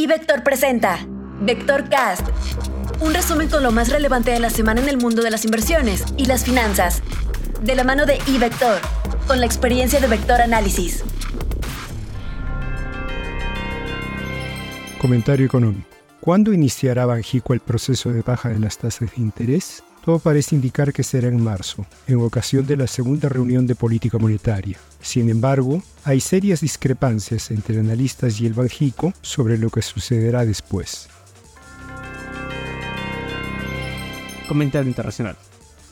Y Vector presenta Vector Cast, un resumen con lo más relevante de la semana en el mundo de las inversiones y las finanzas, de la mano de iVector, con la experiencia de Vector Análisis. Comentario económico. ¿Cuándo iniciará Banjico el proceso de baja de las tasas de interés? Todo parece indicar que será en marzo, en ocasión de la segunda reunión de política monetaria. Sin embargo, hay serias discrepancias entre analistas y el Banjico sobre lo que sucederá después. Comentario internacional.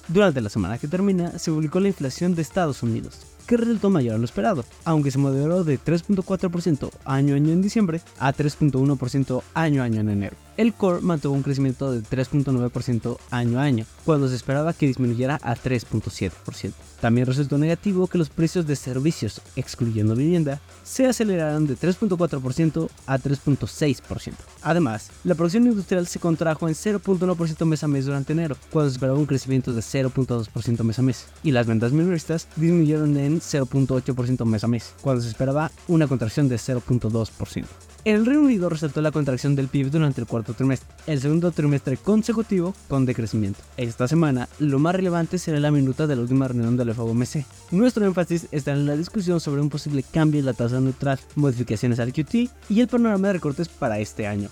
Durante la semana que termina, se publicó la inflación de Estados Unidos, que resultó mayor a lo esperado, aunque se moderó de 3.4% año a año en diciembre a 3.1% año a año en enero el core mantuvo un crecimiento de 3.9% año a año, cuando se esperaba que disminuyera a 3.7%. También resultó negativo que los precios de servicios, excluyendo vivienda, se aceleraran de 3.4% a 3.6%. Además, la producción industrial se contrajo en 0.1% mes a mes durante enero, cuando se esperaba un crecimiento de 0.2% mes a mes, y las ventas minoristas disminuyeron en 0.8% mes a mes, cuando se esperaba una contracción de 0.2%. El Reino Unido resaltó la contracción del PIB durante el cuarto trimestre, el segundo trimestre consecutivo con decrecimiento. Esta semana, lo más relevante será la minuta de la última reunión del FOMC. Nuestro énfasis está en la discusión sobre un posible cambio en la tasa neutral, modificaciones al QT y el panorama de recortes para este año.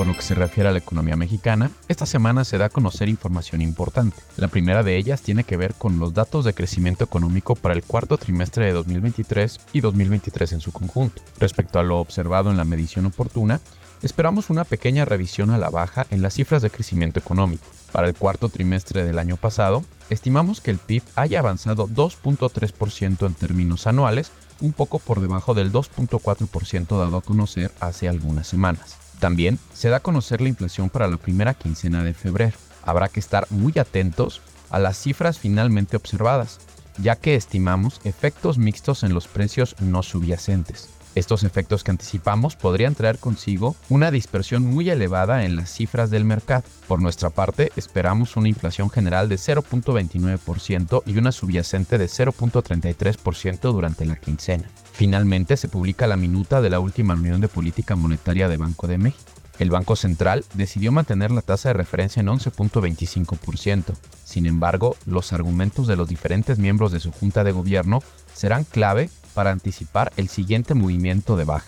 Por lo que se refiere a la economía mexicana, esta semana se da a conocer información importante. La primera de ellas tiene que ver con los datos de crecimiento económico para el cuarto trimestre de 2023 y 2023 en su conjunto. Respecto a lo observado en la medición oportuna, esperamos una pequeña revisión a la baja en las cifras de crecimiento económico. Para el cuarto trimestre del año pasado, estimamos que el PIB haya avanzado 2.3% en términos anuales, un poco por debajo del 2.4% dado a conocer hace algunas semanas. También se da a conocer la inflación para la primera quincena de febrero. Habrá que estar muy atentos a las cifras finalmente observadas, ya que estimamos efectos mixtos en los precios no subyacentes. Estos efectos que anticipamos podrían traer consigo una dispersión muy elevada en las cifras del mercado. Por nuestra parte, esperamos una inflación general de 0.29% y una subyacente de 0.33% durante la quincena. Finalmente se publica la minuta de la última reunión de política monetaria de Banco de México. El Banco Central decidió mantener la tasa de referencia en 11.25%. Sin embargo, los argumentos de los diferentes miembros de su junta de gobierno serán clave para anticipar el siguiente movimiento de baja.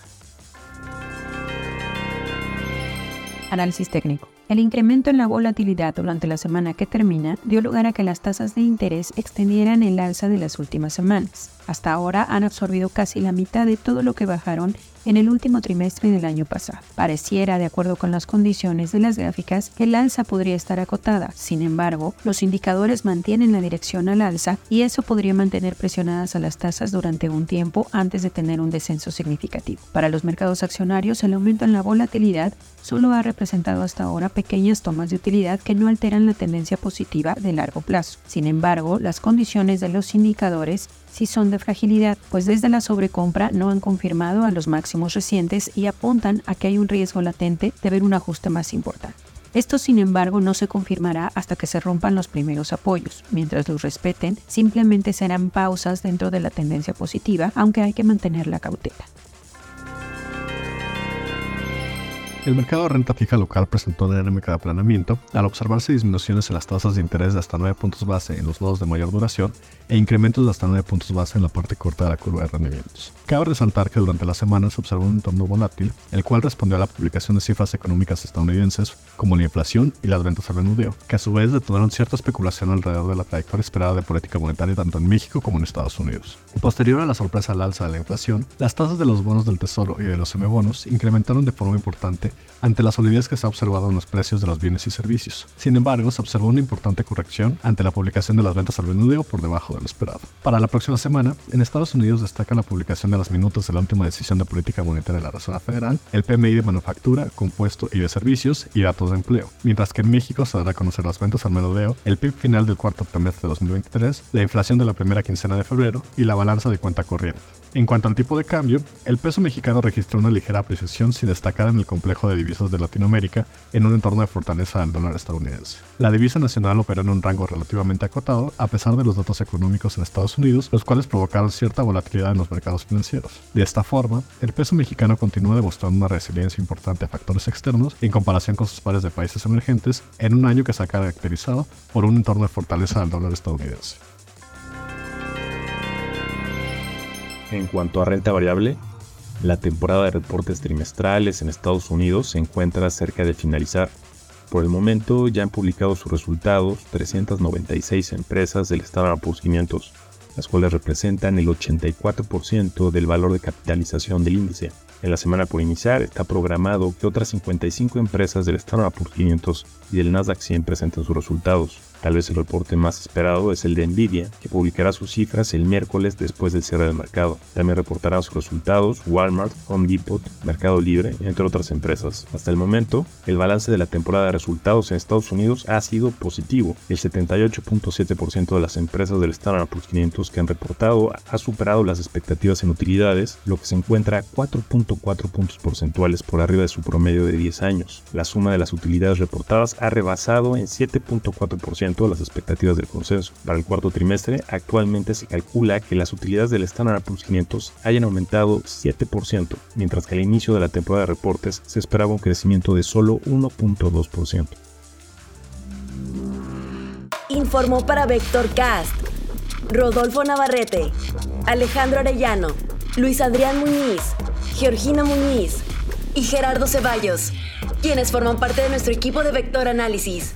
Análisis técnico. El incremento en la volatilidad durante la semana que termina dio lugar a que las tasas de interés extendieran el alza de las últimas semanas. Hasta ahora han absorbido casi la mitad de todo lo que bajaron en el último trimestre del año pasado. Pareciera, de acuerdo con las condiciones de las gráficas, que el alza podría estar acotada. Sin embargo, los indicadores mantienen la dirección al alza y eso podría mantener presionadas a las tasas durante un tiempo antes de tener un descenso significativo. Para los mercados accionarios, el aumento en la volatilidad solo ha representado hasta ahora pequeñas tomas de utilidad que no alteran la tendencia positiva de largo plazo. Sin embargo, las condiciones de los indicadores sí son de fragilidad, pues desde la sobrecompra no han confirmado a los máximos recientes y apuntan a que hay un riesgo latente de ver un ajuste más importante. Esto, sin embargo, no se confirmará hasta que se rompan los primeros apoyos. Mientras los respeten, simplemente serán pausas dentro de la tendencia positiva, aunque hay que mantener la cautela. El mercado de renta fija local presentó una dinámica de aplanamiento al observarse disminuciones en las tasas de interés de hasta 9 puntos base en los nodos de mayor duración e incrementos de hasta 9 puntos base en la parte corta de la curva de rendimientos. Cabe resaltar que durante la semana se observó un entorno volátil, el cual respondió a la publicación de cifras económicas estadounidenses como la inflación y las ventas al menudeo, que a su vez detonaron cierta especulación alrededor de la trayectoria esperada de política monetaria tanto en México como en Estados Unidos. Posterior a la sorpresa al alza de la inflación, las tasas de los bonos del Tesoro y de los M-bonos incrementaron de forma importante ante la solidez que se ha observado en los precios de los bienes y servicios. Sin embargo, se observó una importante corrección ante la publicación de las ventas al menudeo por debajo de lo esperado. Para la próxima semana, en Estados Unidos destaca la publicación de las minutos de la última decisión de política monetaria de la Reserva Federal, el PMI de manufactura, compuesto y de servicios y datos de empleo, mientras que en México se dará a conocer las ventas al menudeo, el PIB final del cuarto trimestre de 2023, la inflación de la primera quincena de febrero y la balanza de cuenta corriente. En cuanto al tipo de cambio, el peso mexicano registró una ligera apreciación sin destacar en el complejo de divisas de Latinoamérica en un entorno de fortaleza del dólar estadounidense. La divisa nacional operó en un rango relativamente acotado a pesar de los datos económicos en Estados Unidos, los cuales provocaron cierta volatilidad en los mercados financieros. De esta forma, el peso mexicano continúa demostrando una resiliencia importante a factores externos en comparación con sus pares de países emergentes en un año que se ha caracterizado por un entorno de fortaleza del dólar estadounidense. En cuanto a renta variable, la temporada de reportes trimestrales en Estados Unidos se encuentra cerca de finalizar. Por el momento ya han publicado sus resultados 396 empresas del Poor's 500, las cuales representan el 84% del valor de capitalización del índice. En la semana por iniciar está programado que otras 55 empresas del Standard Poor's 500 y del Nasdaq 100 presenten sus resultados. Tal vez el reporte más esperado es el de Nvidia, que publicará sus cifras el miércoles después del cierre del mercado. También reportará sus resultados Walmart, Home Depot, Mercado Libre, entre otras empresas. Hasta el momento, el balance de la temporada de resultados en Estados Unidos ha sido positivo. El 78.7% de las empresas del Standard Poor's 500 que han reportado ha superado las expectativas en utilidades, lo que se encuentra 4.4 puntos porcentuales por arriba de su promedio de 10 años. La suma de las utilidades reportadas ha rebasado en 7.4% las expectativas del consenso. Para el cuarto trimestre, actualmente se calcula que las utilidades del Standard Poor's 500 hayan aumentado 7%, mientras que al inicio de la temporada de reportes se esperaba un crecimiento de solo 1.2%. Informó para Vector Cast Rodolfo Navarrete, Alejandro Arellano, Luis Adrián Muñiz, Georgina Muñiz y Gerardo Ceballos, quienes forman parte de nuestro equipo de Vector Análisis.